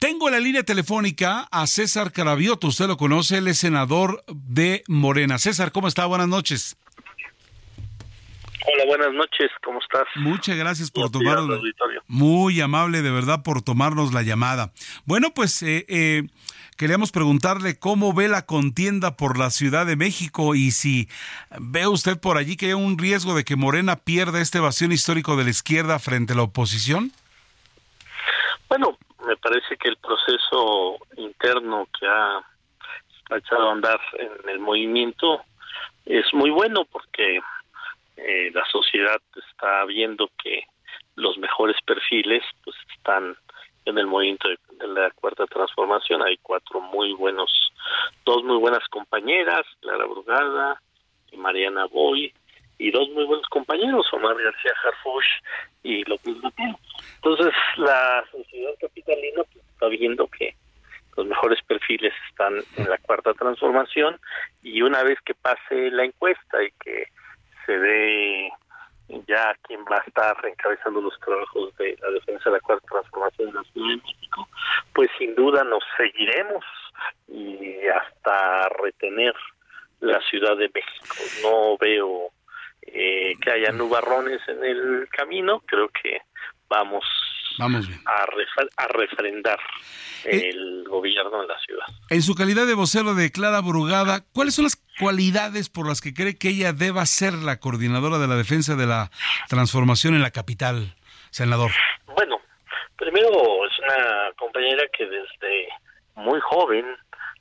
Tengo en la línea telefónica a César Carabioto. Usted lo conoce, él es senador de Morena. César, ¿cómo está? Buenas noches. Hola, buenas noches, ¿cómo estás? Muchas gracias por tomarnos. auditorio. Muy amable, de verdad, por tomarnos la llamada. Bueno, pues eh, eh, queríamos preguntarle cómo ve la contienda por la Ciudad de México y si ve usted por allí que hay un riesgo de que Morena pierda este vacío histórico de la izquierda frente a la oposición. Parece que el proceso interno que ha, ha echado a andar en el movimiento es muy bueno porque eh, la sociedad está viendo que los mejores perfiles pues están en el movimiento de, de la cuarta transformación. Hay cuatro muy buenos dos muy buenas compañeras Clara Brugada y Mariana Boy y dos muy buenos compañeros Omar García Harfush y López Mateo entonces la sociedad capitalina pues, está viendo que los mejores perfiles están en la cuarta transformación y una vez que pase la encuesta y que se ve ya quién va a estar encabezando los trabajos de la defensa de la cuarta transformación en la Ciudad de México, pues sin duda nos seguiremos y hasta retener la Ciudad de México. No veo eh, que haya nubarrones en el camino, creo que vamos Vamos bien. a, refa- a refrendar Eh, el gobierno en la ciudad. En su calidad de vocero de Clara Brugada, ¿cuáles son las cualidades por las que cree que ella deba ser la coordinadora de la defensa de la transformación en la capital, senador? Bueno, primero es una compañera que desde muy joven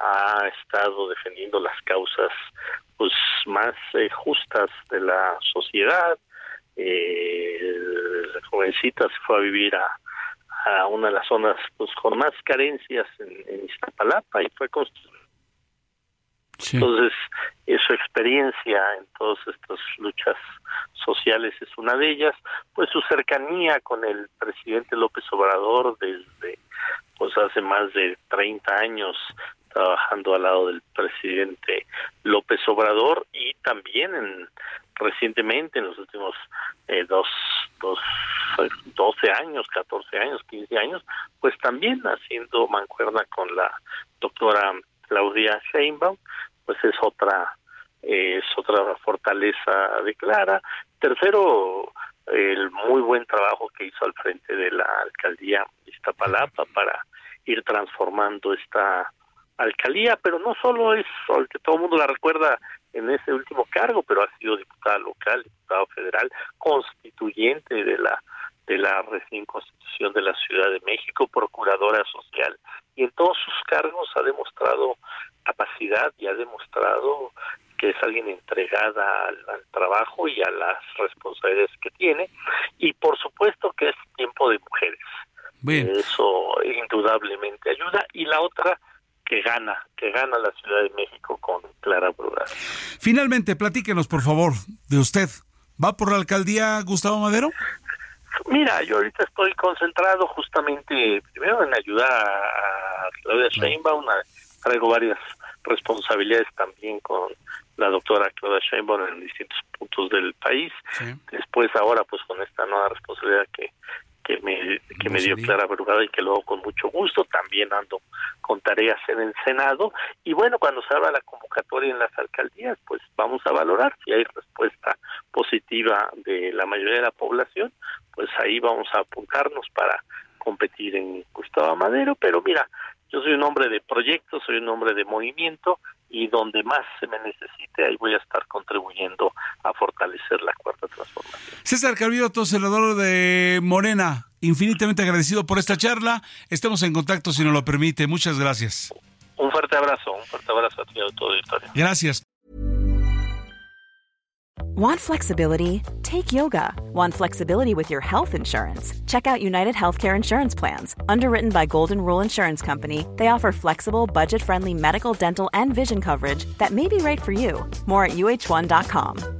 ha estado defendiendo las causas pues más eh, justas de la sociedad. Eh, la jovencita se fue a vivir a, a una de las zonas pues con más carencias en, en Iztapalapa y fue construida Sí. entonces, eh, su experiencia en todas estas luchas sociales es una de ellas, pues su cercanía con el presidente López Obrador desde pues hace más de 30 años trabajando al lado del presidente López Obrador y también en recientemente en los últimos eh, dos, dos, eh, 12 años, 14 años, 15 años, pues también haciendo mancuerna con la doctora Claudia Sheinbaum, pues es otra eh, es otra fortaleza de Clara. Tercero, el muy buen trabajo que hizo al frente de la alcaldía Iztapalapa para ir transformando esta alcaldía, pero no solo es el que todo el mundo la recuerda en ese último cargo, pero ha sido diputada local, diputado federal, constituyente de la de la recién constitución de la Ciudad de México, procuradora social, y en todos sus cargos ha demostrado capacidad y ha demostrado que es alguien entregada al, al trabajo y a las responsabilidades que tiene, y por supuesto que es tiempo de mujeres. Bien. Eso indudablemente ayuda, y la otra que gana, que gana la Ciudad de México con Clara Brugada. Finalmente, platíquenos, por favor, de usted. ¿Va por la alcaldía Gustavo Madero? Mira, yo ahorita estoy concentrado justamente primero en ayudar a Claudia Sheinbaum, a- traigo varias responsabilidades también con la doctora Claudia Sheinbaum en distintos puntos del país. Sí. Después ahora pues con esta nueva responsabilidad que que me que me dio. Clara Brugada y que luego con mucho gusto también ando con tareas en el Senado y bueno cuando se abra la convocatoria en las alcaldías pues vamos a valorar si hay respuesta positiva de la mayoría de la población pues ahí vamos a apuntarnos para competir en Gustavo Madero pero mira yo soy un hombre de proyectos, soy un hombre de movimiento y donde más se me necesite, ahí voy a estar contribuyendo a fortalecer la cuarta transformación. César Carvioto, senador de Morena, infinitamente agradecido por esta charla. Estemos en contacto si nos lo permite. Muchas gracias. Un fuerte abrazo, un fuerte abrazo a ti y a tu auditorio. Gracias. Want flexibility? Take yoga. Want flexibility with your health insurance? Check out United Healthcare Insurance Plans. Underwritten by Golden Rule Insurance Company, they offer flexible, budget friendly medical, dental, and vision coverage that may be right for you. More at uh1.com.